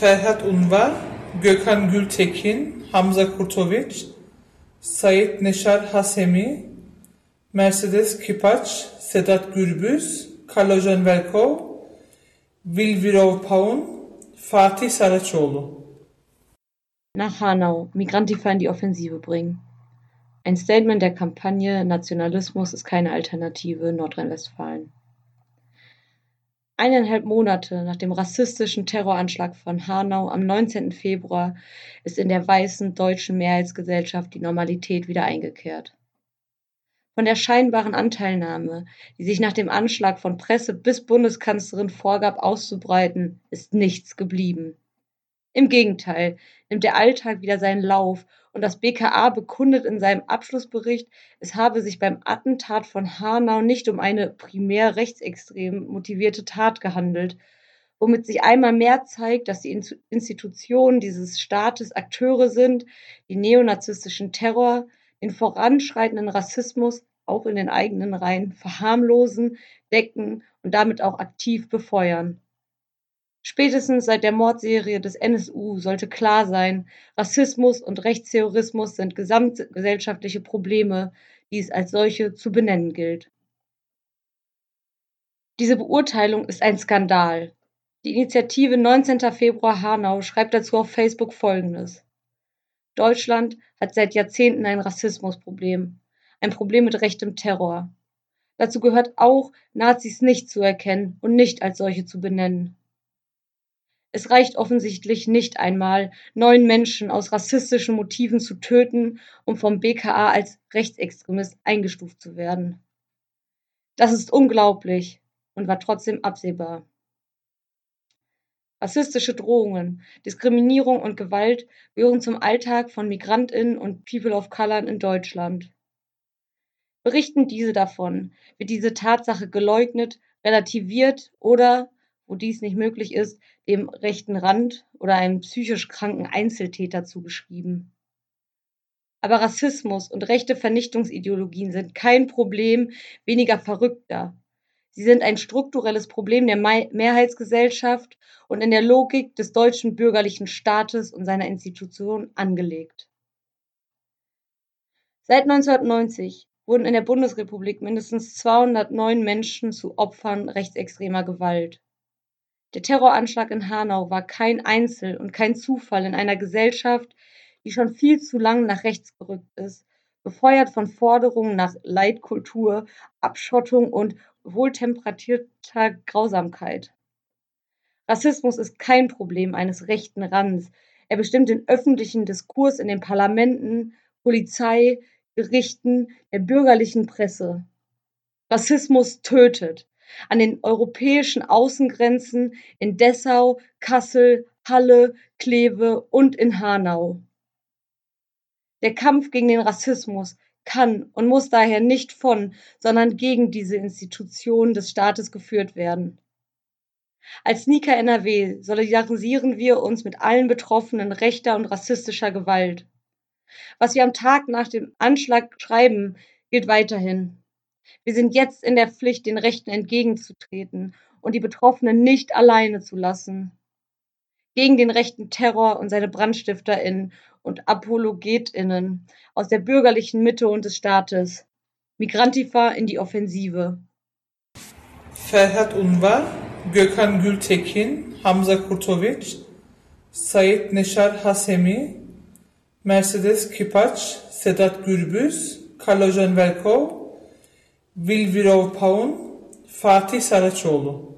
Ferhat Unvar, Gökhan Gültekin, Hamza Kurtoviç, Sait Neşar Hasemi, Mercedes Kipaç, Sedat Gürbüz, Kalojan Velkov, Vilvirov Paun, Fatih Saraçoğlu. Nach Hanau, Migrantifa in die Offensive bringen. Ein Statement der Kampagne Nationalismus ist keine Alternative Nordrhein-Westfalen. Eineinhalb Monate nach dem rassistischen Terroranschlag von Hanau am 19. Februar ist in der weißen deutschen Mehrheitsgesellschaft die Normalität wieder eingekehrt. Von der scheinbaren Anteilnahme, die sich nach dem Anschlag von Presse bis Bundeskanzlerin vorgab auszubreiten, ist nichts geblieben. Im Gegenteil nimmt der Alltag wieder seinen Lauf und das BKA bekundet in seinem Abschlussbericht, es habe sich beim Attentat von Hanau nicht um eine primär rechtsextrem motivierte Tat gehandelt, womit sich einmal mehr zeigt, dass die Institutionen dieses Staates Akteure sind, die neonazistischen Terror, den voranschreitenden Rassismus auch in den eigenen Reihen verharmlosen, decken und damit auch aktiv befeuern. Spätestens seit der Mordserie des NSU sollte klar sein, Rassismus und Rechtsterrorismus sind gesamtgesellschaftliche Probleme, die es als solche zu benennen gilt. Diese Beurteilung ist ein Skandal. Die Initiative 19. Februar Hanau schreibt dazu auf Facebook Folgendes. Deutschland hat seit Jahrzehnten ein Rassismusproblem, ein Problem mit rechtem Terror. Dazu gehört auch, Nazis nicht zu erkennen und nicht als solche zu benennen. Es reicht offensichtlich nicht einmal, neun Menschen aus rassistischen Motiven zu töten, um vom BKA als Rechtsextremist eingestuft zu werden. Das ist unglaublich und war trotzdem absehbar. Rassistische Drohungen, Diskriminierung und Gewalt gehören zum Alltag von Migrantinnen und People of Color in Deutschland. Berichten diese davon, wird diese Tatsache geleugnet, relativiert oder wo dies nicht möglich ist, dem rechten Rand oder einem psychisch kranken Einzeltäter zugeschrieben. Aber Rassismus und rechte Vernichtungsideologien sind kein Problem weniger Verrückter. Sie sind ein strukturelles Problem der Mehrheitsgesellschaft und in der Logik des deutschen bürgerlichen Staates und seiner Institutionen angelegt. Seit 1990 wurden in der Bundesrepublik mindestens 209 Menschen zu Opfern rechtsextremer Gewalt. Der Terroranschlag in Hanau war kein Einzel und kein Zufall in einer Gesellschaft, die schon viel zu lang nach rechts gerückt ist, befeuert von Forderungen nach Leitkultur, Abschottung und wohltemperatierter Grausamkeit. Rassismus ist kein Problem eines rechten Rands. Er bestimmt den öffentlichen Diskurs in den Parlamenten, Polizei, Gerichten, der bürgerlichen Presse. Rassismus tötet an den europäischen Außengrenzen in Dessau, Kassel, Halle, Kleve und in Hanau. Der Kampf gegen den Rassismus kann und muss daher nicht von, sondern gegen diese Institutionen des Staates geführt werden. Als Nika NRW solidarisieren wir uns mit allen Betroffenen rechter und rassistischer Gewalt. Was wir am Tag nach dem Anschlag schreiben, gilt weiterhin. Wir sind jetzt in der Pflicht, den Rechten entgegenzutreten und die Betroffenen nicht alleine zu lassen. Gegen den rechten Terror und seine BrandstifterInnen und ApologetInnen aus der bürgerlichen Mitte und des Staates. Migrantifa in die Offensive. Ferhat Unvar, Gökhan Gültekin, Hamza Kurtoviç, Sait Neşar Hasemi, Mercedes Kipaç, Sedat Gürbüz, Kalojan Velkov, Vilvirov Paun, Fatih Saraçoğlu